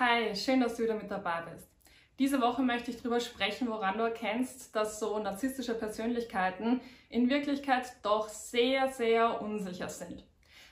Hi, schön, dass du wieder mit dabei bist. Diese Woche möchte ich darüber sprechen, woran du erkennst, dass so narzisstische Persönlichkeiten in Wirklichkeit doch sehr, sehr unsicher sind.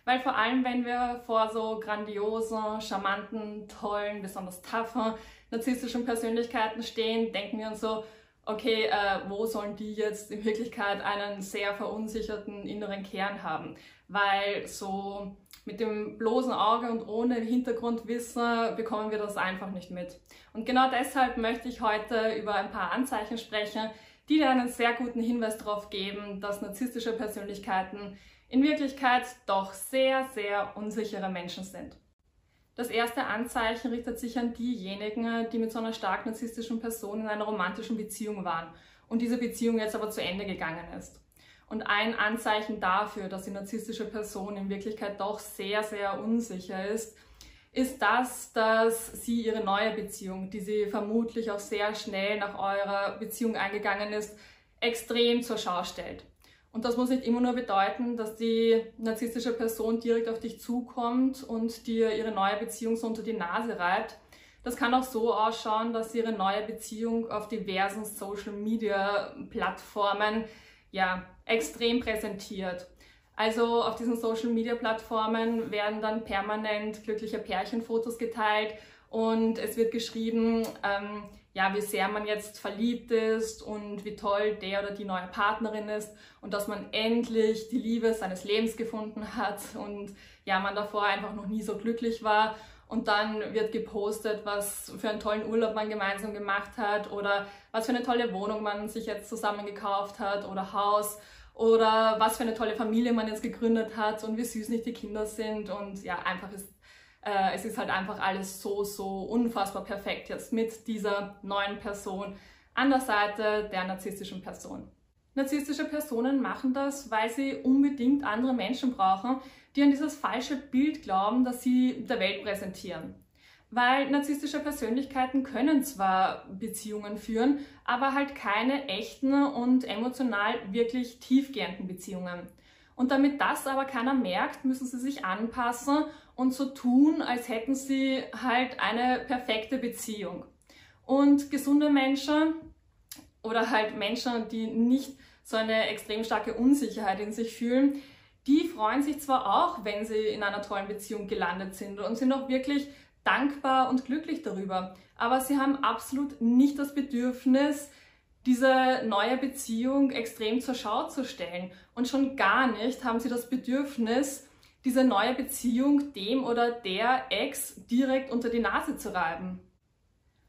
Weil vor allem, wenn wir vor so grandiosen, charmanten, tollen, besonders toughen, narzisstischen Persönlichkeiten stehen, denken wir uns so, okay, äh, wo sollen die jetzt in Wirklichkeit einen sehr verunsicherten inneren Kern haben? Weil so mit dem bloßen Auge und ohne Hintergrundwissen bekommen wir das einfach nicht mit. Und genau deshalb möchte ich heute über ein paar Anzeichen sprechen, die dir einen sehr guten Hinweis darauf geben, dass narzisstische Persönlichkeiten in Wirklichkeit doch sehr, sehr unsichere Menschen sind. Das erste Anzeichen richtet sich an diejenigen, die mit so einer stark narzisstischen Person in einer romantischen Beziehung waren und diese Beziehung jetzt aber zu Ende gegangen ist. Und ein Anzeichen dafür, dass die narzisstische Person in Wirklichkeit doch sehr, sehr unsicher ist, ist das, dass sie ihre neue Beziehung, die sie vermutlich auch sehr schnell nach eurer Beziehung eingegangen ist, extrem zur Schau stellt. Und das muss nicht immer nur bedeuten, dass die narzisstische Person direkt auf dich zukommt und dir ihre neue Beziehung so unter die Nase reibt. Das kann auch so ausschauen, dass sie ihre neue Beziehung auf diversen Social Media Plattformen ja, extrem präsentiert. Also auf diesen Social-Media-Plattformen werden dann permanent glückliche Pärchenfotos geteilt und es wird geschrieben, ähm, ja, wie sehr man jetzt verliebt ist und wie toll der oder die neue Partnerin ist und dass man endlich die Liebe seines Lebens gefunden hat und ja, man davor einfach noch nie so glücklich war. Und dann wird gepostet, was für einen tollen Urlaub man gemeinsam gemacht hat oder was für eine tolle Wohnung man sich jetzt zusammen gekauft hat oder Haus oder was für eine tolle Familie man jetzt gegründet hat und wie süß nicht die Kinder sind und ja, einfach ist, äh, es ist halt einfach alles so, so unfassbar perfekt jetzt mit dieser neuen Person an der Seite der narzisstischen Person. Narzisstische Personen machen das, weil sie unbedingt andere Menschen brauchen, die an dieses falsche Bild glauben, das sie der Welt präsentieren. Weil narzisstische Persönlichkeiten können zwar Beziehungen führen, aber halt keine echten und emotional wirklich tiefgehenden Beziehungen. Und damit das aber keiner merkt, müssen sie sich anpassen und so tun, als hätten sie halt eine perfekte Beziehung. Und gesunde Menschen oder halt Menschen, die nicht so eine extrem starke Unsicherheit in sich fühlen, die freuen sich zwar auch, wenn sie in einer tollen Beziehung gelandet sind und sind auch wirklich dankbar und glücklich darüber. Aber sie haben absolut nicht das Bedürfnis, diese neue Beziehung extrem zur Schau zu stellen. Und schon gar nicht haben sie das Bedürfnis, diese neue Beziehung dem oder der Ex direkt unter die Nase zu reiben.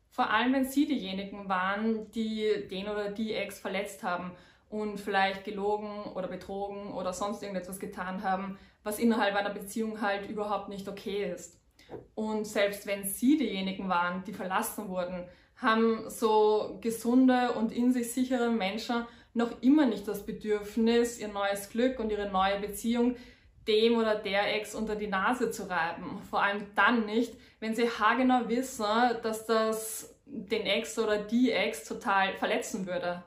Vor allem, wenn sie diejenigen waren, die den oder die Ex verletzt haben und vielleicht gelogen oder betrogen oder sonst irgendetwas getan haben, was innerhalb einer Beziehung halt überhaupt nicht okay ist. Und selbst wenn sie diejenigen waren, die verlassen wurden, haben so gesunde und in sich sichere Menschen noch immer nicht das Bedürfnis, ihr neues Glück und ihre neue Beziehung dem oder der Ex unter die Nase zu reiben. Vor allem dann nicht, wenn sie haargenau wissen, dass das den Ex oder die Ex total verletzen würde.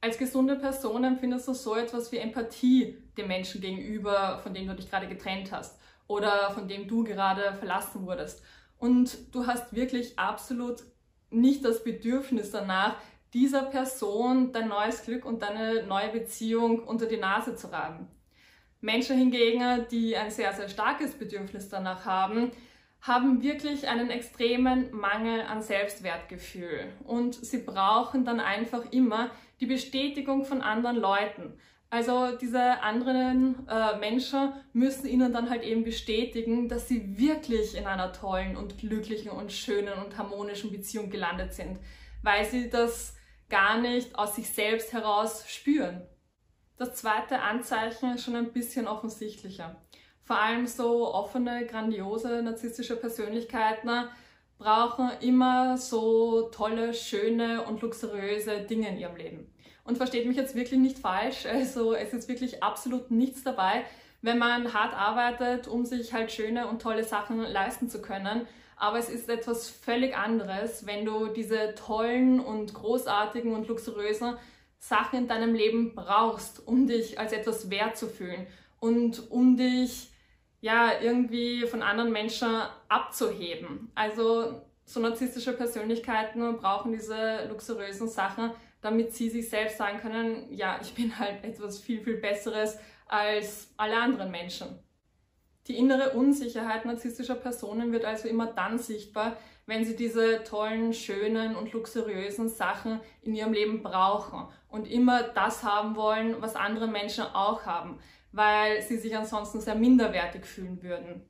Als gesunde Person empfindest du so etwas wie Empathie dem Menschen gegenüber, von dem du dich gerade getrennt hast oder von dem du gerade verlassen wurdest. Und du hast wirklich absolut nicht das Bedürfnis danach, dieser Person dein neues Glück und deine neue Beziehung unter die Nase zu reiben. Menschen hingegen, die ein sehr, sehr starkes Bedürfnis danach haben, haben wirklich einen extremen Mangel an Selbstwertgefühl und sie brauchen dann einfach immer die Bestätigung von anderen Leuten. Also diese anderen äh, Menschen müssen ihnen dann halt eben bestätigen, dass sie wirklich in einer tollen und glücklichen und schönen und harmonischen Beziehung gelandet sind, weil sie das gar nicht aus sich selbst heraus spüren. Das zweite Anzeichen ist schon ein bisschen offensichtlicher. Vor allem so offene, grandiose, narzisstische Persönlichkeiten brauchen immer so tolle, schöne und luxuriöse Dinge in ihrem Leben. Und versteht mich jetzt wirklich nicht falsch, also es ist wirklich absolut nichts dabei, wenn man hart arbeitet, um sich halt schöne und tolle Sachen leisten zu können. Aber es ist etwas völlig anderes, wenn du diese tollen und großartigen und luxuriösen Sachen in deinem Leben brauchst, um dich als etwas wert zu fühlen und um dich ja, irgendwie von anderen Menschen abzuheben. Also so narzisstische Persönlichkeiten brauchen diese luxuriösen Sachen, damit sie sich selbst sagen können, ja, ich bin halt etwas viel, viel Besseres als alle anderen Menschen. Die innere Unsicherheit narzisstischer Personen wird also immer dann sichtbar, wenn sie diese tollen, schönen und luxuriösen Sachen in ihrem Leben brauchen und immer das haben wollen, was andere Menschen auch haben, weil sie sich ansonsten sehr minderwertig fühlen würden.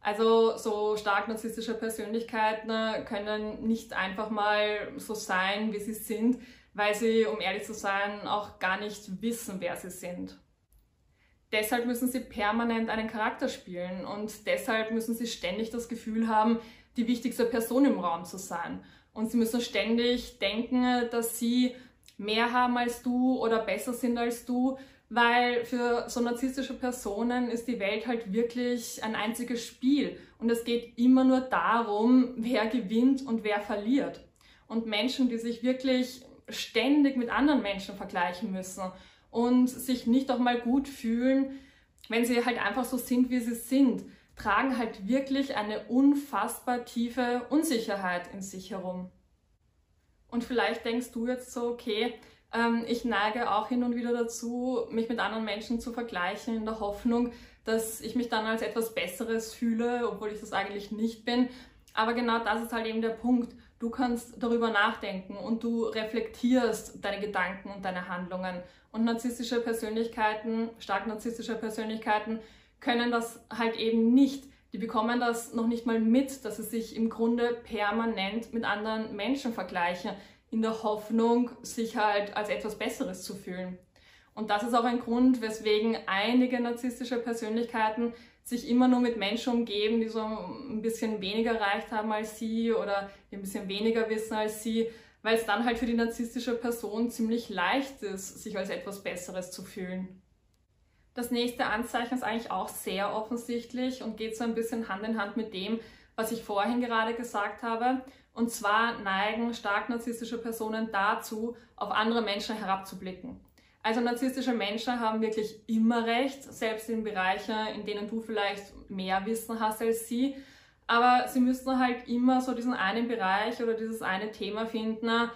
Also so stark narzisstische Persönlichkeiten können nicht einfach mal so sein, wie sie sind, weil sie, um ehrlich zu sein, auch gar nicht wissen, wer sie sind. Deshalb müssen sie permanent einen Charakter spielen und deshalb müssen sie ständig das Gefühl haben, die wichtigste Person im Raum zu sein. Und sie müssen ständig denken, dass sie mehr haben als du oder besser sind als du, weil für so narzisstische Personen ist die Welt halt wirklich ein einziges Spiel und es geht immer nur darum, wer gewinnt und wer verliert. Und Menschen, die sich wirklich ständig mit anderen Menschen vergleichen müssen und sich nicht auch mal gut fühlen, wenn sie halt einfach so sind, wie sie sind, tragen halt wirklich eine unfassbar tiefe Unsicherheit in sich herum. Und vielleicht denkst du jetzt so, okay, ich neige auch hin und wieder dazu, mich mit anderen Menschen zu vergleichen, in der Hoffnung, dass ich mich dann als etwas Besseres fühle, obwohl ich das eigentlich nicht bin. Aber genau das ist halt eben der Punkt. Du kannst darüber nachdenken und du reflektierst deine Gedanken und deine Handlungen. Und narzisstische Persönlichkeiten, stark narzisstische Persönlichkeiten, können das halt eben nicht. Die bekommen das noch nicht mal mit, dass sie sich im Grunde permanent mit anderen Menschen vergleichen, in der Hoffnung, sich halt als etwas Besseres zu fühlen. Und das ist auch ein Grund, weswegen einige narzisstische Persönlichkeiten sich immer nur mit Menschen umgeben, die so ein bisschen weniger erreicht haben als sie oder die ein bisschen weniger wissen als sie, weil es dann halt für die narzisstische Person ziemlich leicht ist, sich als etwas Besseres zu fühlen. Das nächste Anzeichen ist eigentlich auch sehr offensichtlich und geht so ein bisschen Hand in Hand mit dem, was ich vorhin gerade gesagt habe. Und zwar neigen stark narzisstische Personen dazu, auf andere Menschen herabzublicken. Also narzisstische Menschen haben wirklich immer recht, selbst in Bereichen, in denen du vielleicht mehr Wissen hast als sie. Aber sie müssen halt immer so diesen einen Bereich oder dieses eine Thema finden,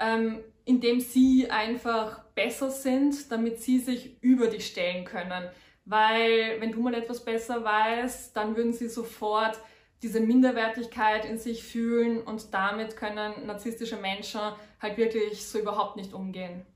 ähm, in dem sie einfach besser sind, damit sie sich über dich stellen können. Weil wenn du mal etwas besser weißt, dann würden sie sofort diese Minderwertigkeit in sich fühlen und damit können narzisstische Menschen halt wirklich so überhaupt nicht umgehen.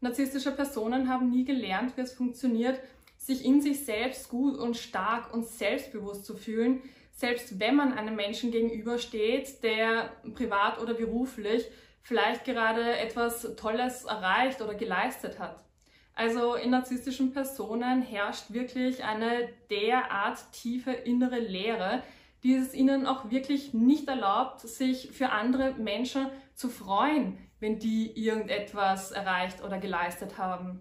Narzisstische Personen haben nie gelernt, wie es funktioniert, sich in sich selbst gut und stark und selbstbewusst zu fühlen, selbst wenn man einem Menschen gegenübersteht, der privat oder beruflich vielleicht gerade etwas Tolles erreicht oder geleistet hat. Also in narzisstischen Personen herrscht wirklich eine derart tiefe innere Leere, die es ihnen auch wirklich nicht erlaubt, sich für andere Menschen zu freuen, wenn die irgendetwas erreicht oder geleistet haben.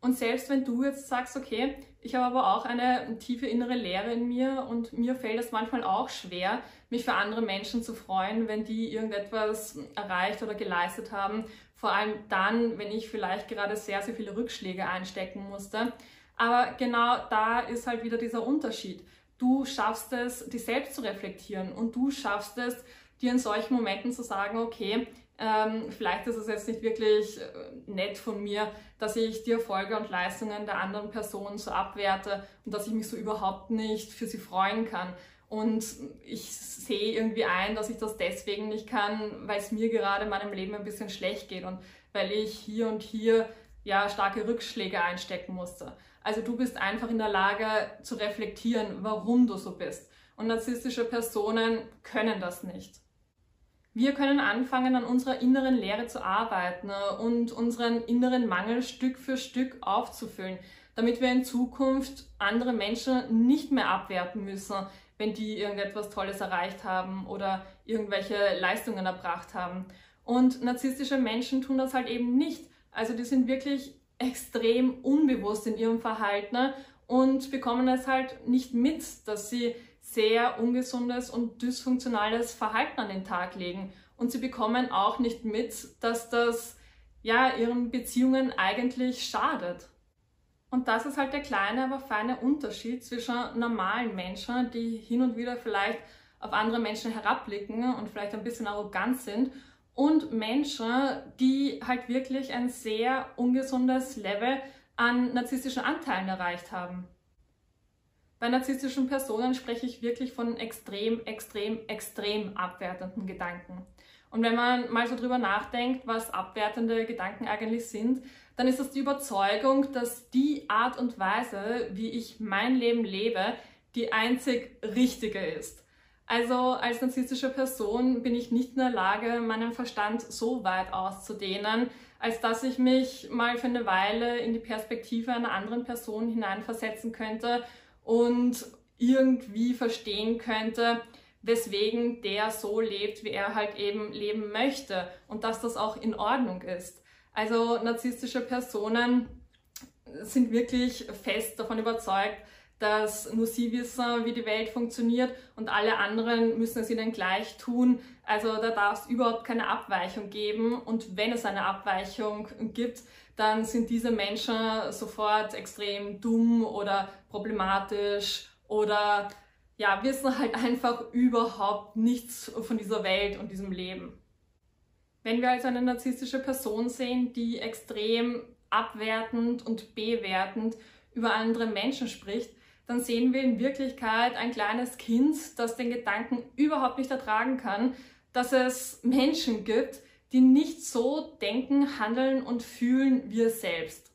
Und selbst wenn du jetzt sagst, okay, ich habe aber auch eine tiefe innere Leere in mir und mir fällt es manchmal auch schwer, mich für andere Menschen zu freuen, wenn die irgendetwas erreicht oder geleistet haben. Vor allem dann, wenn ich vielleicht gerade sehr, sehr viele Rückschläge einstecken musste. Aber genau da ist halt wieder dieser Unterschied. Du schaffst es, dich selbst zu reflektieren und du schaffst es, dir in solchen Momenten zu sagen, okay, ähm, vielleicht ist es jetzt nicht wirklich äh, nett von mir, dass ich die Erfolge und Leistungen der anderen Person so abwerte und dass ich mich so überhaupt nicht für sie freuen kann. Und ich sehe irgendwie ein, dass ich das deswegen nicht kann, weil es mir gerade in meinem Leben ein bisschen schlecht geht und weil ich hier und hier ja starke Rückschläge einstecken musste. Also du bist einfach in der Lage zu reflektieren, warum du so bist. Und narzisstische Personen können das nicht. Wir können anfangen, an unserer inneren Lehre zu arbeiten und unseren inneren Mangel Stück für Stück aufzufüllen, damit wir in Zukunft andere Menschen nicht mehr abwerten müssen, wenn die irgendetwas Tolles erreicht haben oder irgendwelche Leistungen erbracht haben. Und narzisstische Menschen tun das halt eben nicht. Also die sind wirklich extrem unbewusst in ihrem Verhalten und bekommen es halt nicht mit, dass sie sehr ungesundes und dysfunktionales Verhalten an den Tag legen. Und sie bekommen auch nicht mit, dass das ja ihren Beziehungen eigentlich schadet. Und das ist halt der kleine, aber feine Unterschied zwischen normalen Menschen, die hin und wieder vielleicht auf andere Menschen herabblicken und vielleicht ein bisschen arrogant sind, und Menschen, die halt wirklich ein sehr ungesundes Level an narzisstischen Anteilen erreicht haben. Bei narzisstischen Personen spreche ich wirklich von extrem, extrem, extrem abwertenden Gedanken. Und wenn man mal so drüber nachdenkt, was abwertende Gedanken eigentlich sind, dann ist es die Überzeugung, dass die Art und Weise, wie ich mein Leben lebe, die einzig richtige ist. Also als narzisstische Person bin ich nicht in der Lage, meinen Verstand so weit auszudehnen, als dass ich mich mal für eine Weile in die Perspektive einer anderen Person hineinversetzen könnte und irgendwie verstehen könnte, weswegen der so lebt, wie er halt eben leben möchte und dass das auch in Ordnung ist. Also narzisstische Personen sind wirklich fest davon überzeugt, dass nur sie wissen, wie die Welt funktioniert und alle anderen müssen es ihnen gleich tun. Also da darf es überhaupt keine Abweichung geben und wenn es eine Abweichung gibt, dann sind diese Menschen sofort extrem dumm oder problematisch oder ja, wissen halt einfach überhaupt nichts von dieser Welt und diesem Leben. Wenn wir also eine narzisstische Person sehen, die extrem abwertend und bewertend über andere Menschen spricht, dann sehen wir in Wirklichkeit ein kleines Kind, das den Gedanken überhaupt nicht ertragen kann, dass es Menschen gibt, die nicht so denken, handeln und fühlen wie es selbst.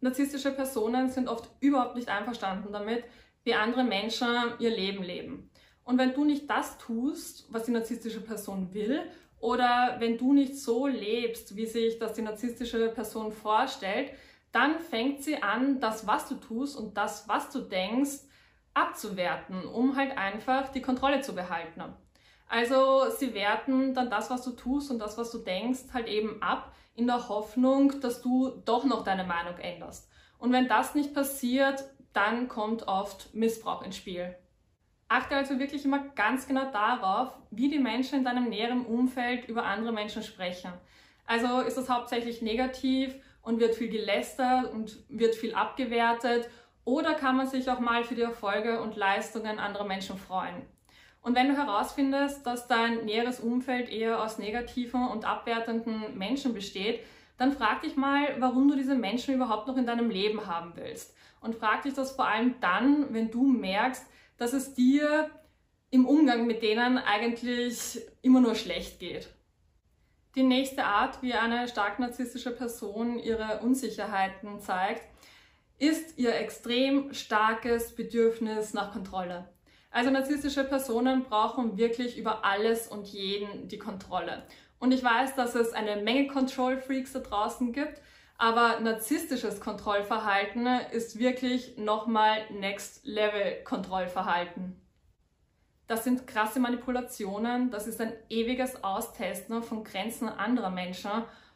Narzisstische Personen sind oft überhaupt nicht einverstanden damit, wie andere Menschen ihr Leben leben. Und wenn du nicht das tust, was die narzisstische Person will, oder wenn du nicht so lebst, wie sich das die narzisstische Person vorstellt, dann fängt sie an, das, was du tust und das, was du denkst, abzuwerten, um halt einfach die Kontrolle zu behalten. Also sie werten dann das, was du tust und das, was du denkst, halt eben ab, in der Hoffnung, dass du doch noch deine Meinung änderst. Und wenn das nicht passiert, dann kommt oft Missbrauch ins Spiel. Achte also wirklich immer ganz genau darauf, wie die Menschen in deinem näheren Umfeld über andere Menschen sprechen. Also ist das hauptsächlich negativ und wird viel gelästert und wird viel abgewertet oder kann man sich auch mal für die Erfolge und Leistungen anderer Menschen freuen. Und wenn du herausfindest, dass dein näheres Umfeld eher aus negativen und abwertenden Menschen besteht, dann frag dich mal, warum du diese Menschen überhaupt noch in deinem Leben haben willst. Und frag dich das vor allem dann, wenn du merkst, dass es dir im Umgang mit denen eigentlich immer nur schlecht geht. Die nächste Art, wie eine stark narzisstische Person ihre Unsicherheiten zeigt, ist ihr extrem starkes Bedürfnis nach Kontrolle. Also narzisstische Personen brauchen wirklich über alles und jeden die Kontrolle. Und ich weiß, dass es eine Menge Control Freaks da draußen gibt, aber narzisstisches Kontrollverhalten ist wirklich nochmal Next Level Kontrollverhalten. Das sind krasse Manipulationen, das ist ein ewiges Austesten von Grenzen anderer Menschen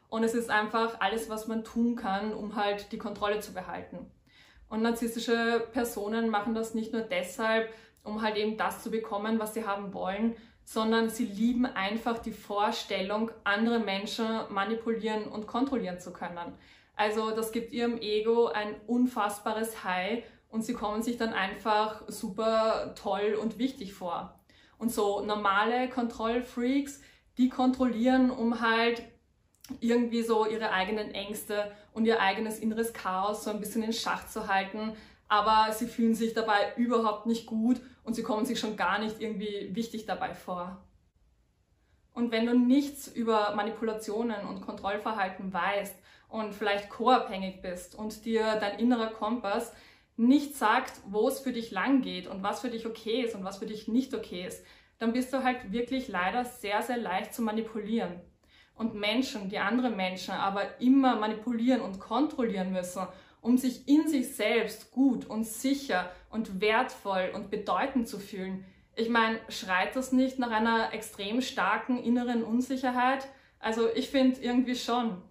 und es ist einfach alles, was man tun kann, um halt die Kontrolle zu behalten. Und narzisstische Personen machen das nicht nur deshalb, um halt eben das zu bekommen, was sie haben wollen, sondern sie lieben einfach die Vorstellung, andere Menschen manipulieren und kontrollieren zu können. Also das gibt ihrem Ego ein unfassbares High und sie kommen sich dann einfach super toll und wichtig vor. Und so normale Kontrollfreaks, die kontrollieren, um halt irgendwie so ihre eigenen Ängste und ihr eigenes inneres Chaos so ein bisschen in Schach zu halten. Aber sie fühlen sich dabei überhaupt nicht gut und sie kommen sich schon gar nicht irgendwie wichtig dabei vor. Und wenn du nichts über Manipulationen und Kontrollverhalten weißt und vielleicht co-abhängig bist und dir dein innerer Kompass nicht sagt, wo es für dich lang geht und was für dich okay ist und was für dich nicht okay ist, dann bist du halt wirklich leider sehr, sehr leicht zu manipulieren. Und Menschen, die andere Menschen aber immer manipulieren und kontrollieren müssen, um sich in sich selbst gut und sicher und wertvoll und bedeutend zu fühlen. Ich meine, schreit das nicht nach einer extrem starken inneren Unsicherheit? Also ich finde irgendwie schon.